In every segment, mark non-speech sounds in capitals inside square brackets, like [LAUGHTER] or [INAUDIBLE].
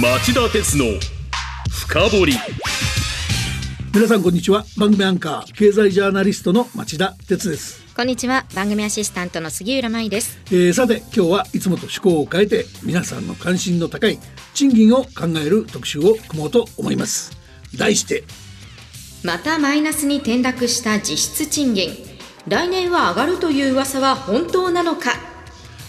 町田鉄の深掘り。皆さんこんにちは。番組アンカー経済ジャーナリストの町田鉄です、こんにちは。番組アシスタントの杉浦舞です。えー、さて今日はいつもと趣向を変えて皆さんの関心の高い賃金を考える特集を組もうと思います。題して。またマイナスに転落した実質賃金。来年は上がるという噂は本当なのか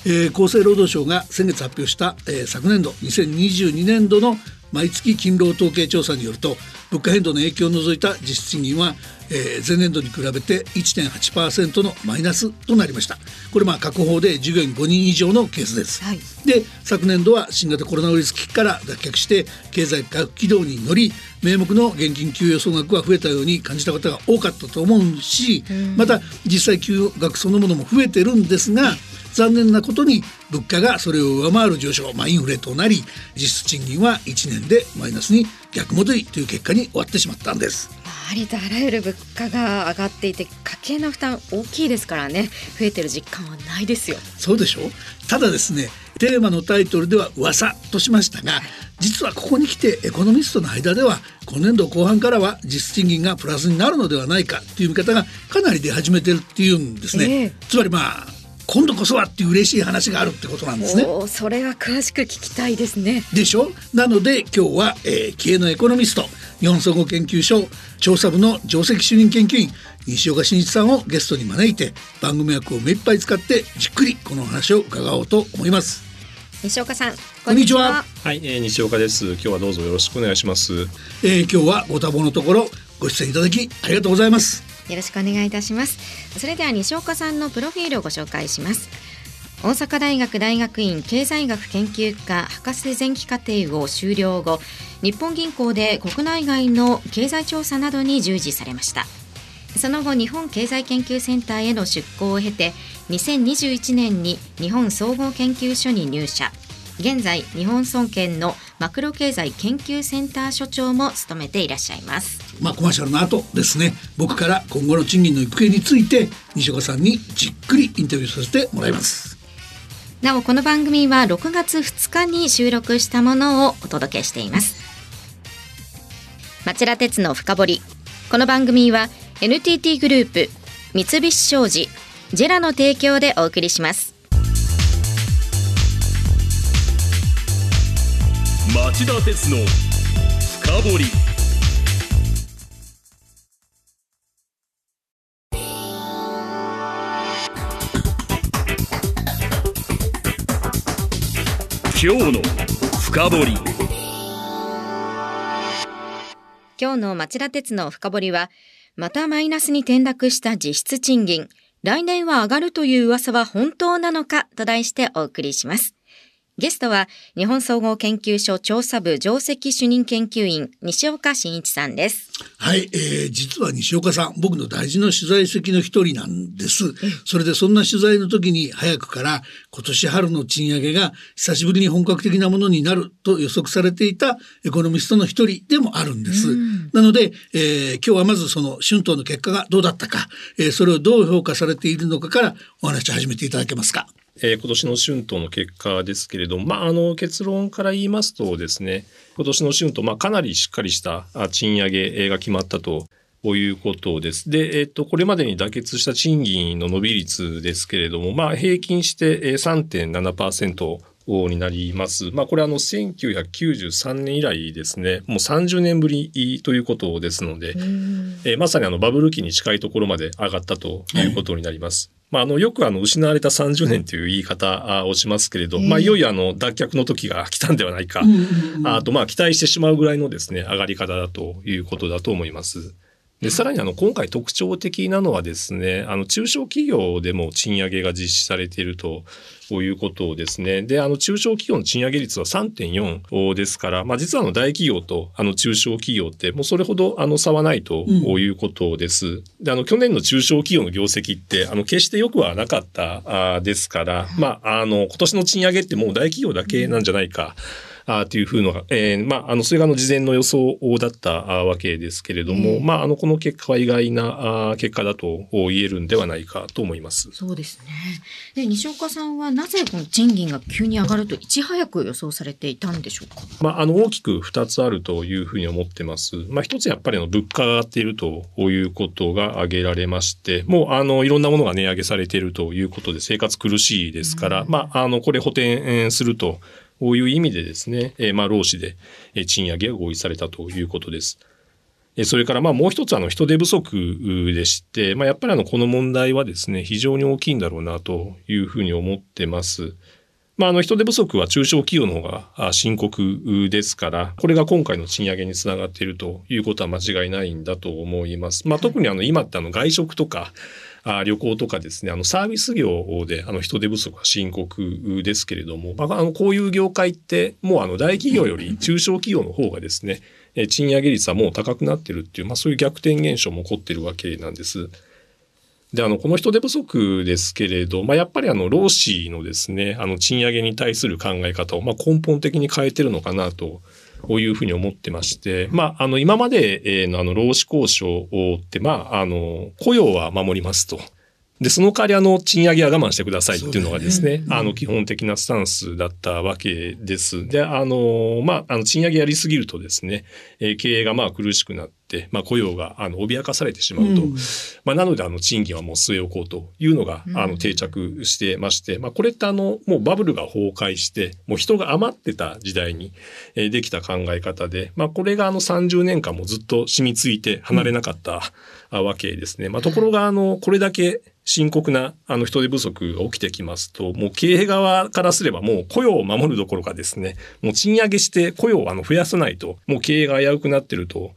えー厚生労働省が先月発表した、えー昨年度2022年度の毎月勤労統計調査によると物価変動の影響を除いた実質賃金は、えー前年度に比べて1.8%のマイナスとなりました。これまあ確保で従業員5人以上のケースです、はい。で昨年度は新型コロナウイルス危機から脱却して経済回復軌道に乗り名目の現金給与総額が増えたように感じた方が多かったと思うし、また実際給与額そのものも増えてるんですが残念なことに物価がそれを上回る上昇、まあ、インフレとなり実質賃金は1年でマイナスに逆戻りという結果に終わってしまったんです。ありとあらゆる物価が上がっていて家計の負担大きいですからね。増えてる実感はないですよ。そうでしょ？ただですねテーマのタイトルでは噂としましたが実はここに来てエコノミストの間では今年度後半からは実質賃金がプラスになるのではないかという見方がかなり出始めてるっていうんですね、ええ。つまりまあ今度こそはっていう嬉しい話があるってことなんですね。それは詳しく聞きたいですね。でしょ？なので今日は、えー、経営のエコノミスト日本総合研究所調査部の上席主任研究員西岡真一さんをゲストに招いて番組枠を目いっぱい使ってじっくりこの話を伺おうと思います。西岡さんこんにちは。はい、えー、西岡です。今日はどうぞよろしくお願いします。えー今日はご多忙のところご出演いただきありがとうございますよろしくお願いいたします。それでは西岡さんのプロフィールをご紹介します。大阪大学大学院経済学研究科博士前期課程を修了後日本銀行で国内外の経済調査などに従事されました。その後日本経済研究センターへの出向を経て2021年に日本総合研究所に入社。現在日本総研のマクロ経済研究センター所長も務めていらっしゃいます。まあコマーシャルの後ですね。僕から今後の賃金の行方について西岡さんにじっくりインタビューさせてもらいます。なおこの番組は6月2日に収録したものをお届けしています。町田鉄の深掘り。この番組は NTT グループ三菱商事ジェラの提供でお送りします町田鉄の深掘り。今日の深掘り。今日の町田鉄の深掘はまたマイナスに転落した実質賃金。来年は上がるという噂は本当なのかと題してお送りします。ゲストは日本総合研究所調査部上席主任研究員西岡真一さんです。はい、えー実は西岡さん僕の大事な取材先の一人なんです。それでそんな取材の時に早くから今年春の賃上げが久しぶりに本格的なものになると予測されていたエコノミストの一人でもあるんです。なので、えー今日はまずその春闘の結果がどうだったか、えーそれをどう評価されているのかからお話を始めていただけますかえー今年の春闘の結果ですけれども、まあ、あの結論から言いますとですね、今年の春闘、まあ、かなりしっかりしたあ賃上げえーが決まったと。いうことです。で、えっ、と、これまでに妥結した賃金の伸び率ですけれども、まあ、平均してえー3.7%になります。まあ、これあの、1993年以来ですね、もう30年ぶりということですので、えーまさにあのバブル期に近いところまで上がったということになります。まあ、あの、よくあの、失われた30年という言い方あをしますけれど、まあ、いよいよあの、脱却の時が来たんではないか、あと、まあ、期待してしまうぐらいのですね、上がり方だということだと思います。で、さらにあの、今回特徴的なのはですね、あの、中小企業でも賃上げが実施されているということですね。で、あの、中小企業の賃上げ率は3.4ですから、まあ、実はあの、大企業とあの、中小企業って、もうそれほどあの、差はないということです。で、あの、去年の中小企業の業績って、あの、決して良くはなかったですから、まあ、あの、今年の賃上げってもう大企業だけなんじゃないか。あというふうのが、えー、まあ、あの、それがあの事前の予想だったわけですけれども、まあ、あの、この結果は意外な結果だと言えるんではないかと思います。そうですね。で、西岡さんはなぜこの賃金が急に上がるといち早く予想されていたんでしょうか？まあ、あの、大きく二つあるというふうに思ってます。まあ、一つやっぱりあの、物価が上がっているということが挙げられまして、もう、あの、いろんなものが値上げされているということで生活苦しいですから、うん、まあ、あの、これ補填すると、こういう意味でですね、えー、まあ、労使で賃上げが合意されたということです。それからまあもう一つあの人手不足でして、まあ、やっぱりあのこの問題はですね、非常に大きいんだろうなというふうに思ってます。まあ、あの人手不足は中小企業の方が深刻ですから、これが今回の賃上げにつながっているということは間違いないんだと思います。まあ、特にあの今ってあの外食とか、あ旅行とかですね、あのサービス業であの人手不足は深刻ですけれども、まあ、あのこういう業界ってもうあの大企業より中小企業の方がですね、賃上げ率はもう高くなってるっていう、まあ、そういう逆転現象も起こってるわけなんです。で、あの、この人手不足ですけれど、まあ、やっぱりあの、労使のですね、あの、賃上げに対する考え方を、まあ、根本的に変えてるのかなと。いうふうに思ってまして、まあ、あの、今までのあの、労使交渉って、まあ、あの、雇用は守りますと。で、その代わりあの、賃上げは我慢してくださいっていうのがですね、ねうん、あの、基本的なスタンスだったわけです。で、あの、まあ、あの、賃上げやりすぎるとですね、えー、経営がまあ苦しくなって、まあ、雇用があの脅かされてしまうと、うん、まあ、なのであの賃金はもう据え置こうというのが、あの定着してまして、まあ、これってあのもうバブルが崩壊してもう人が余ってた時代に、えー、できた考え方で、まあ、これがあの30年間もずっと染みついて離れなかった、わけですね。まあ、ところがあのこれだけ深刻なあの人手不足が起きてきますと、もう経営側からすればもう雇用を守るどころかですね、もう賃上げして雇用をあの増やさないと、もう経営が危うくなってると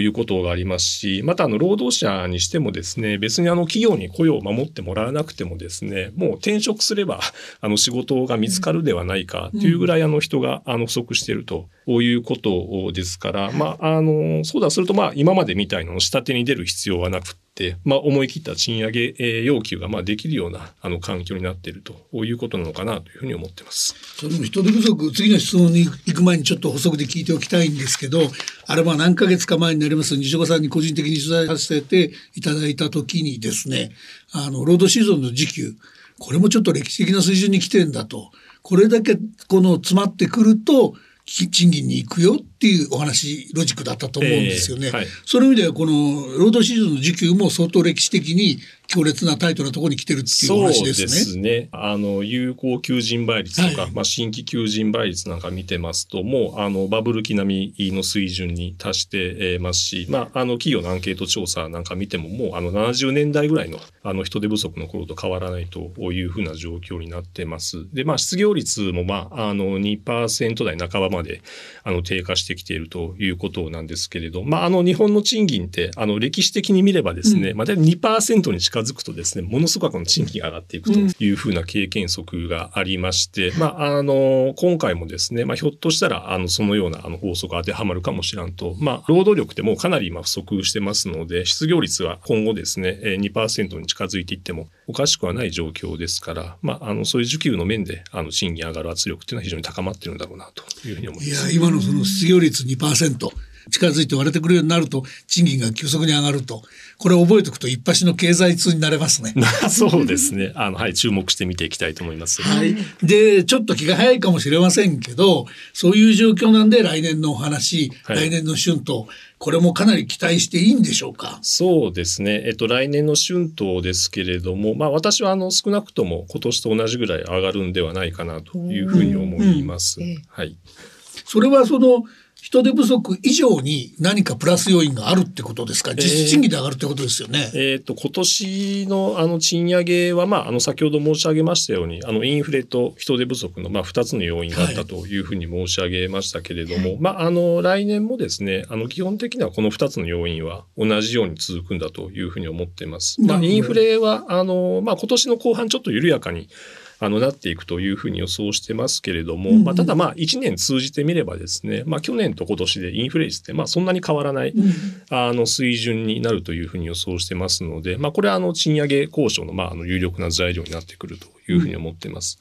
いうことがありますし、またあの労働者にしてもですね、別にあの企業に雇用を守ってもらわなくてもですね、もう転職すれば [LAUGHS] あの仕事が見つかるではないかというぐらいあの人があの不足しているということですから、まあ、あの、そうだするとまあ今までみたいなの下手に出る必要はなくて、まあ、思い切った賃上げ要求がまあできるようなあの環境になっているということなのかなというふうに思ってます。その人手不足、次の質問に行く前にちょっと補足で聞いておきたいんですけど、あれは何ヶ月か前になります西岡さんに個人的に取材させていただいた時にですね、あの、労働シーズンの時給、これもちょっと歴史的な水準に来てんだと。これだけこの詰まってくると、賃金に行くよっていうお話ロジックだったと思うんですよね。えーはい、その意味ではこの労働シーズンの時給も相当歴史的に強烈なタイトなところに来てるっていう話ですね。そうですね。あの、有効求人倍率とか、はい、まあ、新規求人倍率なんか見てますと、もう、あの、バブル期並みの水準に達してますし、まあ、あの、企業のアンケート調査なんか見ても、もう、あの、70年代ぐらいの、あの、人手不足の頃と変わらないというふうな状況になってます。で、まあ、失業率も、まあ、あの、2%台半ばまで、あの、低下してきているということなんですけれど、まあ、あの、日本の賃金って、あの、歴史的に見ればですね、うん、まあ、2%に近づくとですね、ものすごくこの賃金が上がっていくというふうな経験則がありまして、うん、まあ、あの、今回もですね、まあ、ひょっとしたら、あの、そのようなあの法則が当てはまるかもしらんと、まあ、労働力ってもうかなり今不足してますので、失業率は今後ですね、2%に近づいていってもおかしくはない状況ですから、まあ、あの、そういう需給の面で、あの、賃金上がる圧力っていうのは非常に高まっているんだろうなというふうに思います。いや、今のその失業率2%、近づいて割れてくるようになると賃金が急速に上がるとこれ覚えておくと一発の経済通になれますね。[LAUGHS] そうですね。あのはい注目して見ていきたいと思います。はい。でちょっと気が早いかもしれませんけどそういう状況なんで来年のお話、はい、来年の春闘これもかなり期待していいんでしょうか？そうですね。えっと来年の春闘ですけれども、まあ私はあの少なくとも今年と同じぐらい上がるんではないかなというふうに思います。はい。それはその人手不足以上に何かプラス要因があるってことですか、実質賃金で上がるってことですよね。えー、と今年のあの賃上げは、まあ、あの先ほど申し上げましたようにあのインフレと人手不足の、まあ、2つの要因があったというふうに申し上げましたけれども、はい、まあ、あの来年もですねあの基本的にはこの2つの要因は同じように続くんだというふうに思っています。まあ、インフレはあの、まあ、今年の後半ちょっと緩やかにあのなっていくというふうに予想してますけれども、うんうん、まあ、ただまあ1年通じてみればですね、まあ、去年と今年でインフレ率ってまあそんなに変わらない、うん、あの水準になるというふうに予想してますので、まあ、これはあの賃上げ交渉のまああの有力な材料になってくるというふうに思っています。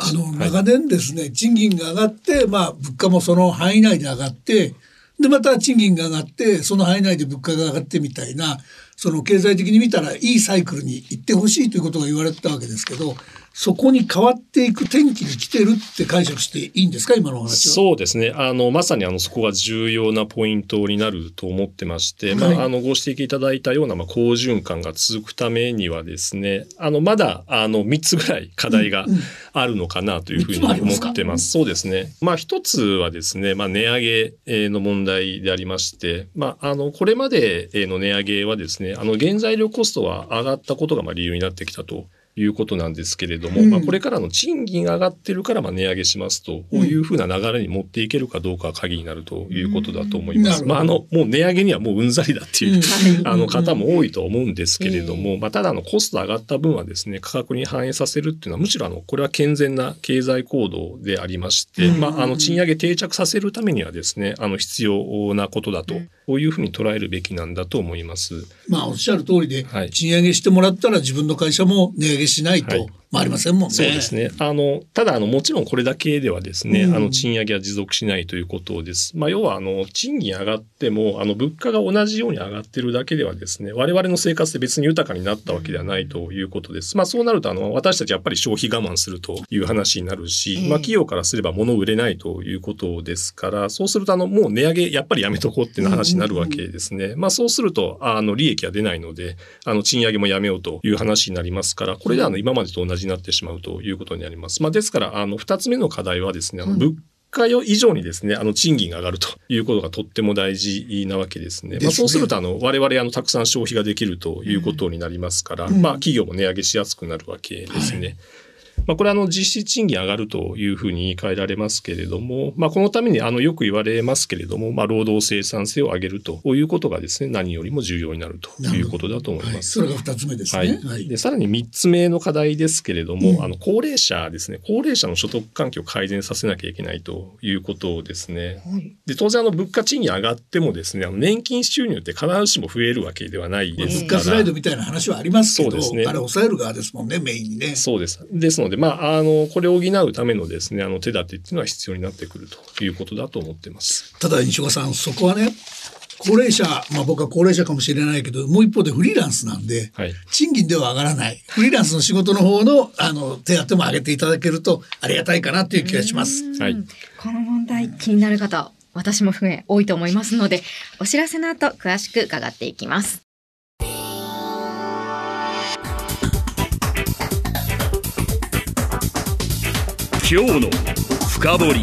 あの、長年ですね、賃金が上がって、まあ、物価もその範囲内で上がって、で、また賃金が上がって、その範囲内で物価が上がってみたいな、その経済的に見たらいいサイクルに行ってほしいということが言われてたわけですけど、そこに変わっていく転機に来てるって解釈していいんですか、今のお話は。そうですね。あの、まさにあの、そこが重要なポイントになると思ってまして、はいまあ、あの、ご指摘いただいたような、まあ、好循環が続くためにはですね、あの、まだ、あの、3つぐらい課題があるのかなというふうに三つもありますか？思ってます。そうですね。まあ、一つはですね、まあ、値上げえーの問題でありまして、まあ、あの、これまでえーの値上げはですね、あの、原材料コストは上がったことが、まあ、理由になってきたと。いうことなんですけれども、うん。まあこれからの賃金が上がってるからまあ値上げしますと、こういうふうな流れに持っていけるかどうかが鍵になるということだと思います。うんまああの、もう値上げにはもううんざりだっていう、[LAUGHS] うん。あの方も多いと思うんですけれども、まあただあのコスト上がった分はですね、価格に反映させるっていうのはむしろあの、これは健全な経済行動でありまして、うん。まああの賃上げ定着させるためにはですね、あの必要なことだと、こういうふうに捉えるべきなんだと思います。まあ、おっしゃる通りで、はい賃上げしてもらったら自分の会社も値上げしないはいと、まあ、ありませんもんね。そうですね。あの、ただ、あの、もちろんこれだけではですね、うんあの、賃上げは持続しないということです。まあ、要は、あの、賃金上がっても、あの、物価が同じように上がってるだけではですね、我々の生活って別に豊かになったわけではないということです。まあ、そうなると、あの、私たちやっぱり消費我慢するという話になるし、ええまあ、企業からすれば物を売れないということですから、そうすると、あの、もう値上げ、やっぱりやめとこうっていう話になるわけですね。まあ、そうすると、あの、利益が出ないので、あの、賃上げもやめようという話になりますから、これであの、今までと同じになってしまうということになります。まあ、ですから、あの、二つ目の課題はですね、あの、物価よ以上にですね、あの、賃金が上がるということがとっても大事なわけですね。ですねまあ、そうすると、あの、我々、あの、たくさん消費ができるということになりますから、うんまあ、企業も値上げしやすくなるわけですね。まあ、これはあの実質賃金上がるというふうに言い換えられますけれども、まあ、このためにあのよく言われますけれども、まあ、労働生産性を上げるということがですね、何よりも重要になるということだと思いはい、ます。それが二つ目ですはね。い。で、さらに三つ目の課題ですけれども、うんあの、高齢者ですね。高齢者の所得環境を改善させなきゃいけないということですね。で、当然あの、物価賃金上がってもですね、あの年金収入って必ずしも増えるわけではないですから。物価スライドみたいな話はありますけど、そうですねあれ抑える側ですもんね、メインにね。そうです。ですので、まあ、あの、これを補うためのですね、あの、手立てっていうのは必要になってくるということだと思ってます。ただ西岡さんそこはね高齢者まあ僕は高齢者かもしれないけどもう一方でフリーランスなんで、はい。賃金では上がらないフリーランスの仕事の方のあの手当も上げていただけるとありがたいかなという気がします。はい。この問題気になる方私も含め多いと思いますのでお知らせの後詳しく伺っていきます今日の深掘り。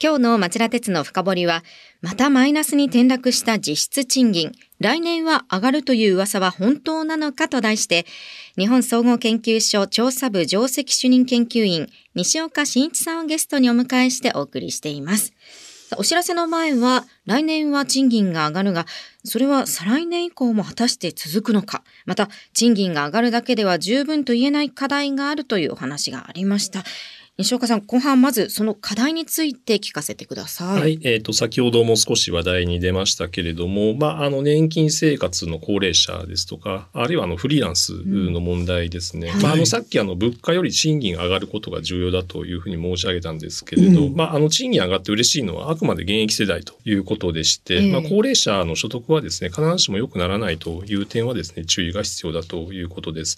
今日の町田鉄の深掘りはまたマイナスに転落した実質賃金。来年は上がるという噂は本当なのかと題して日本総合研究所調査部上席主任研究員西岡真一さんをゲストにお迎えしてお送りしています。お知らせの前は来年は賃金が上がるがそれは再来年以降も果たして続くのか。また賃金が上がるだけでは十分と言えない課題があるというお話がありました。西岡さん後半まずその課題について聞かせてください、はい。えっ、と、先ほども少し話題に出ましたけれども、まあ、あの、年金生活の高齢者ですとか、あるいはあの、フリーランスの問題ですね。はいまあ、あの、さっきあの、物価より賃金が上がることが重要だというふうに申し上げたんですけれど、うんまあ、あの、賃金上がって嬉しいのはあくまで現役世代ということでして、ええまあ、高齢者の所得はですね、必ずしも良くならないという点はですね、注意が必要だということです。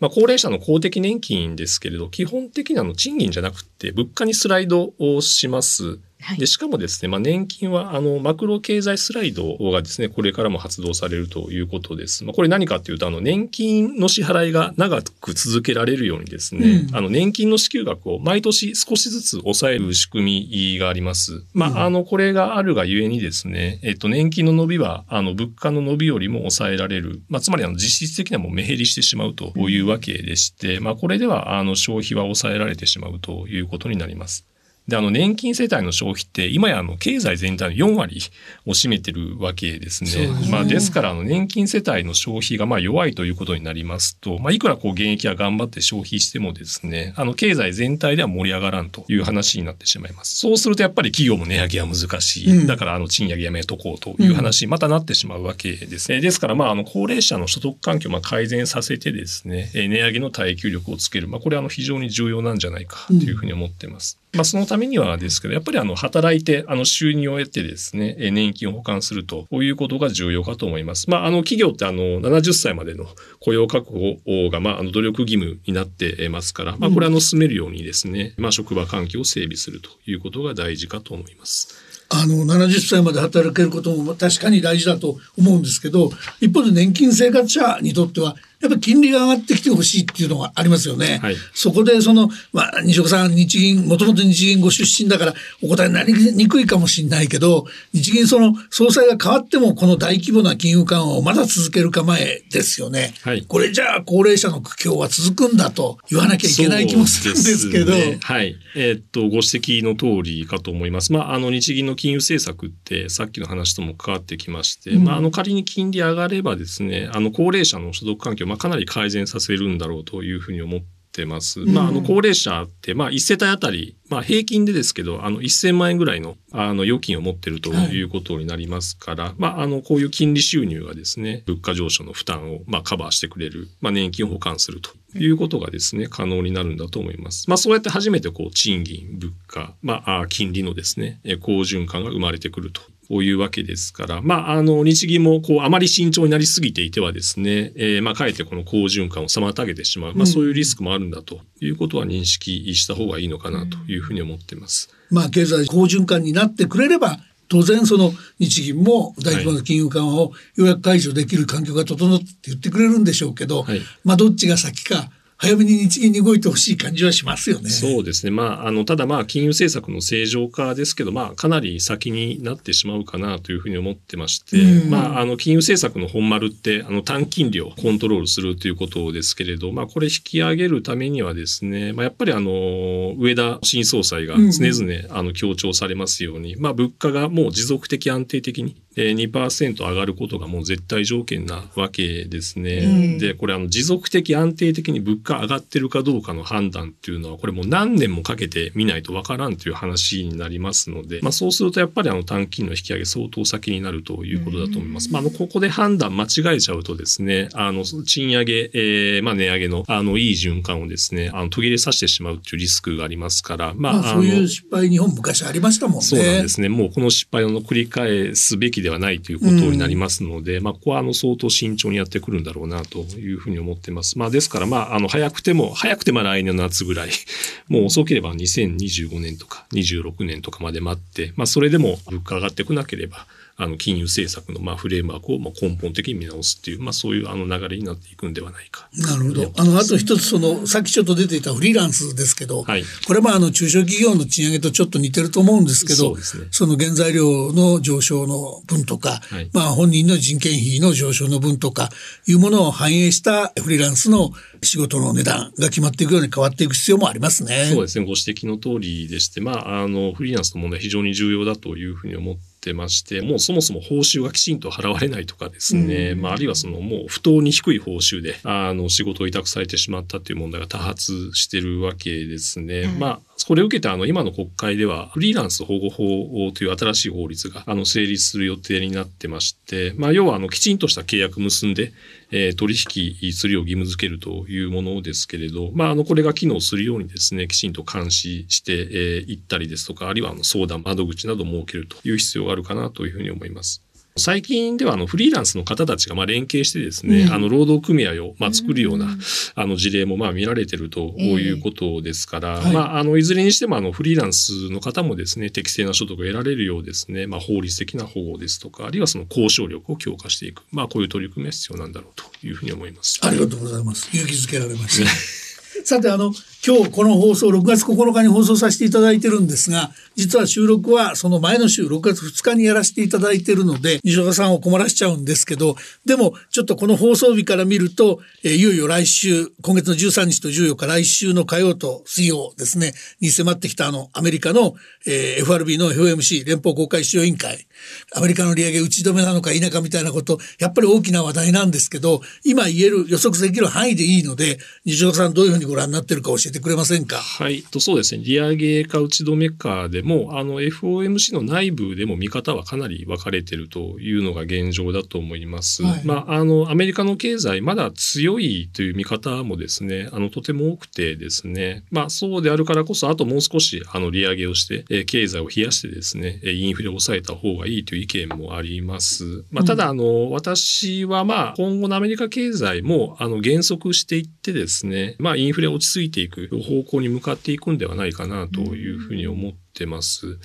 まあ、高齢者の公的年金ですけれど、基本的なの賃金じゃなくて物価にスライドをします。はいで、しかもですね、まあ、年金は、あの、マクロ経済スライドがですね、これからも発動されるということです。まあ、これ何かっていうと、あの、年金の支払いが長く続けられるようにですね、うんあの、年金の支給額を毎年少しずつ抑える仕組みがあります。まあ、あの、これがあるがゆえにですね、えっと、年金の伸びは、あの、物価の伸びよりも抑えられる。まあ、つまり、あの、実質的にはもう目減りしてしまうというわけでして、まあ、これでは、あの、消費は抑えられてしまうということになります。で、あの、年金世帯の消費って、今やあの、経済全体の4割を占めてるわけですね。ですねまあ、ですから、あの、年金世帯の消費がまあ弱いということになりますと、まあ、いくらこう、現役が頑張って消費してもですね、あの、経済全体では盛り上がらんという話になってしまいます。そうすると、やっぱり企業も値上げは難しい。だから、あの、賃上げやめとこうという話にまたなってしまうわけですね。ですから、まあ、あの、高齢者の所得環境をまあ改善させてですね、値上げの耐久力をつける。まあ、これはあの、非常に重要なんじゃないかというふうに思っています。まあ、そのためにはですけど、やっぱりあの、働いて、あの、収入を得てですね、年金を保管するということが重要かと思います。まあ、あの、企業ってあの、70歳までの雇用確保が、まあ、あの、努力義務になってますから、まあ、これあの、進めるようにですね、まあ、職場環境を整備するということが大事かと思います。あの、70歳まで働けることも確かに大事だと思うんですけど、一方で年金生活者にとっては、やっぱり金利が上がってきてほしいっていうのがありますよね。はい、そこでその、まあ、西岡さん、日銀、もともと日銀ご出身だからお答えになりにくいかもしれないけど、日銀その総裁が変わってもこの大規模な金融緩和をまだ続ける構えですよね。はい、これじゃあ高齢者の苦境は続くんだと言わなきゃいけない気もするんですけど。ね、はい。えー、っと、ご指摘の通りかと思います。まあ、あの日銀の金融政策ってさっきの話とも関わってきまして、うん、まあ、あの仮に金利上がればですね、あの高齢者の所得環境、まあ、かなり改善させるんだろうというふうに思ってます。まあ、あの、高齢者って、まあ、1世帯あたり、まあ、平均でですけど、あの、1000万円ぐらいの、あの、預金を持ってるということになりますから、はい、まあ、あの、こういう金利収入がですね、物価上昇の負担を、まあ、カバーしてくれる、まあ、年金を保管するということがですね、可能になるんだと思います。まあ、そうやって初めて、こう、賃金、物価、まあ、金利のですね、好循環が生まれてくるとこういうわけですから、まあ、あの、日銀も、こう、あまり慎重になりすぎていてはですね、えー、まあ、かえってこの好循環を妨げてしまう、まあ、そういうリスクもあるんだということは認識した方がいいのかなというふうに思っています。まあ、経済好循環になってくれれば、当然その日銀も大規模な金融緩和をようやく解除できる環境が整って言ってくれるんでしょうけど、はい、まあどっちが先か早めに日銀に動いてほしい感じはしますよね。そうですね。まあ、あの、ただまあ、金融政策の正常化ですけど、まあ、かなり先になってしまうかなというふうに思ってまして、まあ、あの、金融政策の本丸って、あの、短金利をコントロールするということですけれど、まあ、これ引き上げるためにはですね、まあ、やっぱりあの、上田新総裁が常々、あの、強調されますように、まあ、物価がもう持続的安定的に2%上がることがもう絶対条件なわけですね。うん、で、これあの持続的安定的に物価上がってるかどうかの判断っていうのは、これもう何年もかけて見ないとわからんという話になりますので、まあそうするとやっぱりあの短期の引き上げ相当先になるということだと思います。うん、まああの、ここで判断間違えちゃうとですね、あの、賃上げ、えー、まあ値上げのあの、いい循環をですね、あの、途切れさせてしまうっていうリスクがありますから、まあ、まあ、そういう失敗日本昔ありましたもんね。そうなんですね。もうこの失敗を繰り返すべきではないということになりますので、うん、まあ、ここはあの相当慎重にやってくるんだろうなというふうに思ってます。まあ、ですから、まあ、あの、早くても、早くても来年の夏ぐらい、[LAUGHS] もう遅ければ2025年とか26年とかまで待って、まあ、それでも物価上がってこなければ、あの金融政策のまあフレームワークをまあ根本的に見直すっていう、まあ、そういうあの流れになっていくんではないか。なるほど。あのあと一つそのさっきちょっと出ていたフリーランスですけど、はい、これもあの中小企業の賃上げとちょっと似てると思うんですけど、そ、ね,、の原材料の上昇の分とか、はい、まあ本人の人件費の上昇の分とかいうものを反映したフリーランスの仕事の値段が決まっていくように変わっていく必要もありますね。そうですね。ご指摘の通りでして、まあ、あの、フリーランスの問題非常に重要だというふうに思ってまして、もうそもそも報酬がきちんと払われないとかですね、うん、まあ、あるいはそのもう不当に低い報酬で、あの、仕事を委託されてしまったという問題が多発してるわけですね。うん、まあ、これを受けてあの、今の国会では、フリーランス保護法という新しい法律が、あの、成立する予定になってまして、まあ、要はあの、きちんとした契約結んで、えー、取引するよう義務付けるというものですけれど、まあ、あの、これが機能するようにですね、きちんと監視してい、えー、ったりですとか、あるいはあの相談窓口などを設けるという必要があるかなというふうに思います。最近ではあのフリーランスの方たちがまあ連携してですね、うん、あの労働組合をまあ作るような、あの事例もまあ見られてるということですから、えー、まああのいずれにしてもあのフリーランスの方もですね、適正な所得を得られるようですね、まあ法律的な保護ですとか、あるいはその交渉力を強化していく、まあこういう取り組みが必要なんだろうというふうに思います。ありがとうございます。勇気づけられました。[LAUGHS] さて、あの、今日この放送6月9日に放送させていただいてるんですが実は収録はその前の週6月2日にやらせていただいてるので西岡さんを困らしちゃうんですけどでもちょっとこの放送日から見ると、えー、いよいよ来週今月の13日と14日来週の火曜と水曜ですねに迫ってきたあのアメリカの、えー、FRB の FOMC 連邦公開市場委員会。アメリカの利上げ打ち止めなのか否かみたいなことやっぱり大きな話題なんですけど今言える予測できる範囲でいいので西岡さんどういうふうにご覧になってるか教えてくれませんか？はい。とそうですね。利上げか打ち止めかでもあの FOMC の内部でも見方はかなり分かれてるというのが現状だと思います。はい、まああのアメリカの経済まだ強いという見方もですねあのとても多くてですね。まあそうであるからこそあともう少しあの利上げをして、え経済を冷やしてですねインフレを抑えた方がいいという意見もあります。まあ、ただあの、私はまあ今後のアメリカ経済もあの減速していってですねまあインフレ落ち着いていく方向に向かっていくんではないかなというふうに思ってます。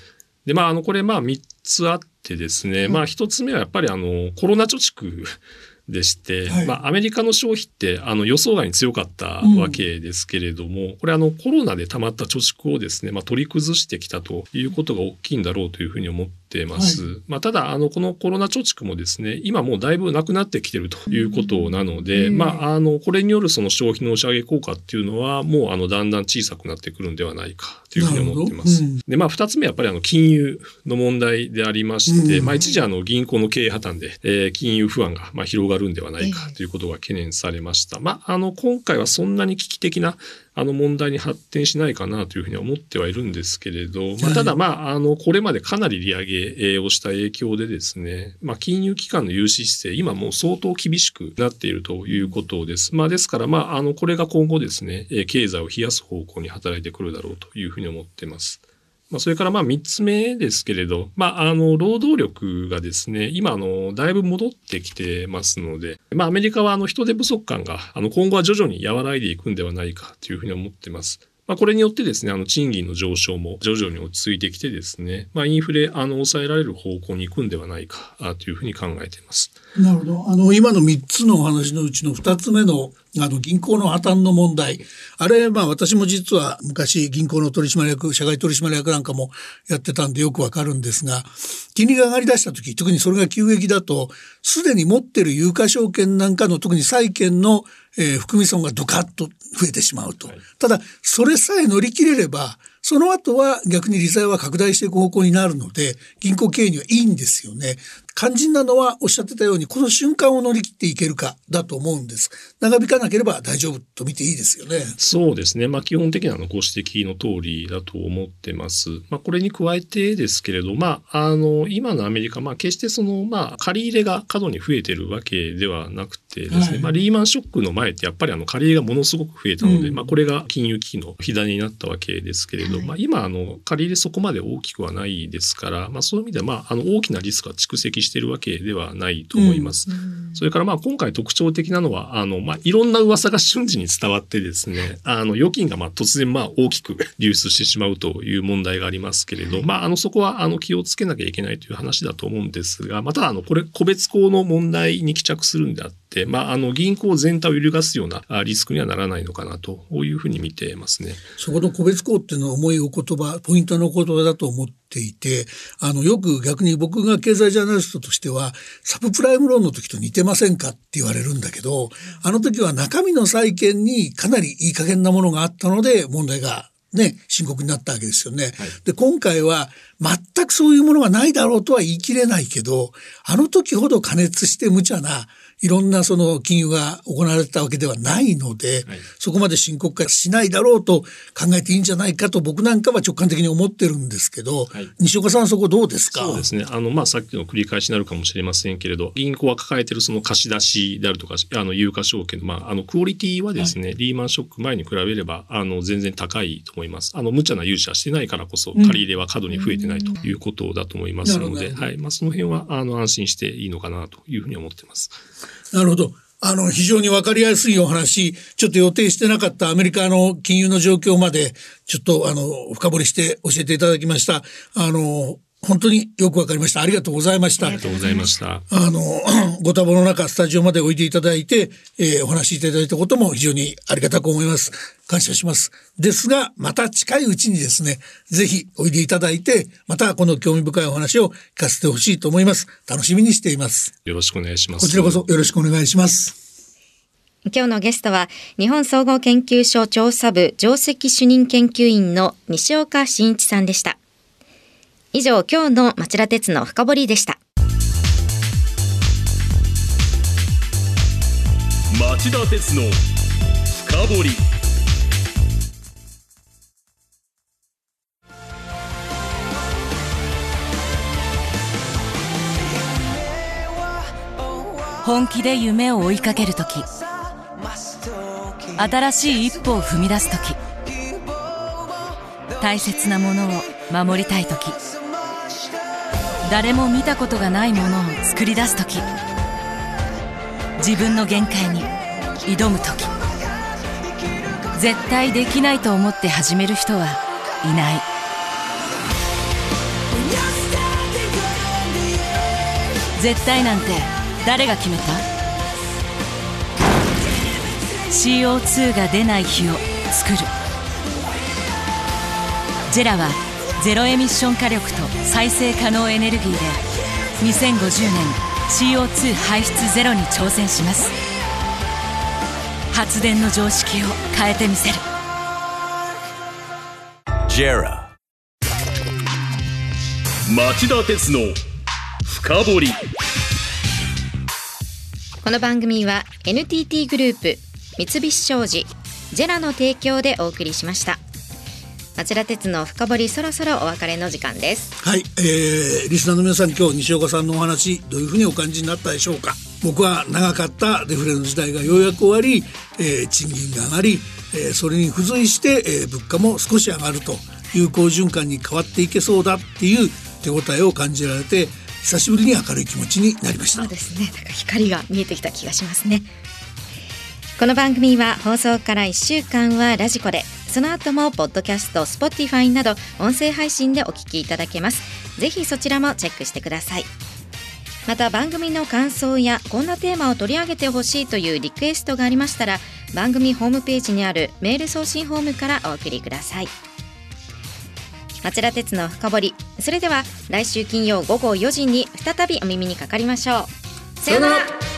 で、まあ、あの、これ、まあ、3つあってですね、まあ、1つ目はやっぱり、あの、コロナ貯蓄でして、はい、まあ、アメリカの消費ってあの予想外に強かったわけですけれども、うん、これあのコロナで溜まった貯蓄をですね、まあ、取り崩してきたということが大きいんだろうというふうに思ってます。はい、まあ、ただあのこのコロナ貯蓄もですね今もうだいぶなくなってきてるということなので、うん、まあ、あのこれによるその消費の押し上げ効果っていうのはもうあのだんだん小さくなってくるんではないかというふうに思ってます。うん、でまあ2つ目やっぱりあの金融の問題でありまして、まあ、一時あの銀行の経営破綻で、えー、金融不安がまあ広がるんではないかということが懸念されました。まあ、あの、今回はそんなに危機的な、あの問題に発展しないかなというふうに思ってはいるんですけれど、まあ、ただ、まあ、あの、これまでかなり利上げをした影響でですね、まあ、金融機関の融資姿勢、今もう相当厳しくなっているということです。まあ、ですから、まあ、あの、これが今後ですね、経済を冷やす方向に働いてくるだろうというふうに思っています。まあ、それからまあ3つ目ですけれど、まあ、あの、労働力がですね、今、あの、だいぶ戻ってきてますので、まあ、アメリカはあの人手不足感が、あの、今後は徐々に和らいでいくんではないかというふうに思ってます。まあ、これによってですね、あの、賃金の上昇も徐々に落ち着いてきてですね、まあ、インフレ、あの、抑えられる方向に行くんではないか、というふうに考えています。なるほど。あの、今の3つのお話のうちの2つ目の、あの、銀行の破綻の問題。あれ、まあ、私も実は昔、銀行の取締役、社外取締役なんかもやってたんでよくわかるんですが、金利が上がり出した時、特にそれが急激だと、すでに持ってる有価証券なんかの、特に債券の、えー、含み損がドカッと増えてしまうと。はい、ただ、それさえ乗り切れれば、その後は逆に利ザは拡大していく方向になるので、銀行経営にはいいんですよね。肝心なのはおっしゃってたように、この瞬間を乗り切っていけるかだと思うんです。長引かなければ大丈夫と見ていいですよね。そうですね。まあ基本的なのご指摘の通りだと思ってます。まあこれに加えてですけれど、まああの、今のアメリカ、まあ決してその、まあ借り入れが過度に増えてるわけではなくてですね、はい、まあリーマンショックの前ってやっぱりあの借り入れがものすごく増えたので、うん、まあこれが金融危機の火種になったわけですけれど、はい、まあ今あの借り入れそこまで大きくはないですから、まあそういう意味ではまああの大きなリスクが蓄積しているわけでははないと思います。うん、それからまあ今回特徴的なのは、あの、まあいろんな噂が瞬時に伝わってですね、あの預金がまあ突然まあ大きく流出してしまうという問題がありますけれど、まああのそこはあの気をつけなきゃいけないという話だと思うんですが、まあただあのこれ個別校の問題に帰着するんであって、まああの銀行全体を揺るがすようなリスクにはならないのかなというふうに見てますね。そこの個別校っていうのは重いお言葉、ポイントの言葉だと思っていて、あのよく逆に僕が経済ジャーナリストとしては、サブプライムローンの時と似てませんかって言われるんだけど、あの時は中身の債券にかなりいい加減なものがあったので問題がね、深刻になったわけですよね。はい、で、今回は全くそういうものがないだろうとは言い切れないけど、あの時ほど加熱して無茶ないろんなその金融が行われたわけではないので、はい、そこまで深刻化しないだろうと考えていいんじゃないかと僕なんかは直感的に思ってるんですけど、はい、西岡さんそこどうですか？そうですね。あの、まあ、さっきの繰り返しになるかもしれませんけれど、銀行は抱えているその貸し出しであるとか、あの、有価証券の、まあ、あの、クオリティはですね、はい、リーマンショック前に比べれば、あの、全然高いと思います。あの、無茶な融資はしてないからこそ、借り入れは過度に増えてないということだと思いますので、うん、はい。まあ、その辺は、あの、安心していいのかなというふうに思ってます。なるほど。あの、非常にわかりやすいお話、ちょっと予定してなかったアメリカの金融の状況まで、ちょっとあの、深掘りして教えていただきました。あの、本当によくわかりました。ありがとうございました。ありがとうございました。あの、[CLEARS THROAT] ご多忙の中、スタジオまでおいでいただいて、えーお話しいただいたことも非常にありがたく思います。感謝します。ですが、また近いうちにですね、ぜひおいでいただいて、またこの興味深いお話を聞かせてほしいと思います。楽しみにしています。よろしくお願いします。こちらこそよろしくお願いします。今日のゲストは日本総合研究所調査部上席主任研究員の西岡真一さんでした以上今日の町田鉄の深掘りでした。町田鉄の深掘り。本気で夢を追いかけるとき新しい一歩を踏み出すとき大切なものを守りたいとき誰も見たことがないものを作り出すとき自分の限界に挑むとき絶対できないと思って始める人はいない。絶対なんて誰が決めた？CO2 が出ない日を作る。ジェラはゼロエミッション火力と再生可能エネルギーで2050年 CO2 排出ゼロに挑戦します。発電の常識を変えてみせる。JERA 町田鉄の深掘り。この番組は NTT グループ三菱商事ジェラの提供でお送りしました町田鉄の深掘りそろそろお別れの時間です。はい、えー、リスナーの皆さん今日西岡さんのお話どういうふうにお感じになったでしょうか。僕は長かったデフレの時代がようやく終わり、えー賃金が上がり、えーそれに付随して、えー物価も少し上がるという好循環に変わっていけそうだっていう手応えを感じられて久しぶりに明るい気持ちになりました。そうですね。なんか光が見えてきた気がしますね。この番組は放送から1週間はラジコでその後もポッドキャスト Spotify など音声配信でお聞きいただけます。ぜひそちらもチェックしてください。また番組の感想やこんなテーマを取り上げてほしいというリクエストがありましたら番組ホームページにあるメール送信フォームからお送りください。町田鉄の深掘り。それでは来週金曜午後4時に再びお耳にかかりましょう。さようなら。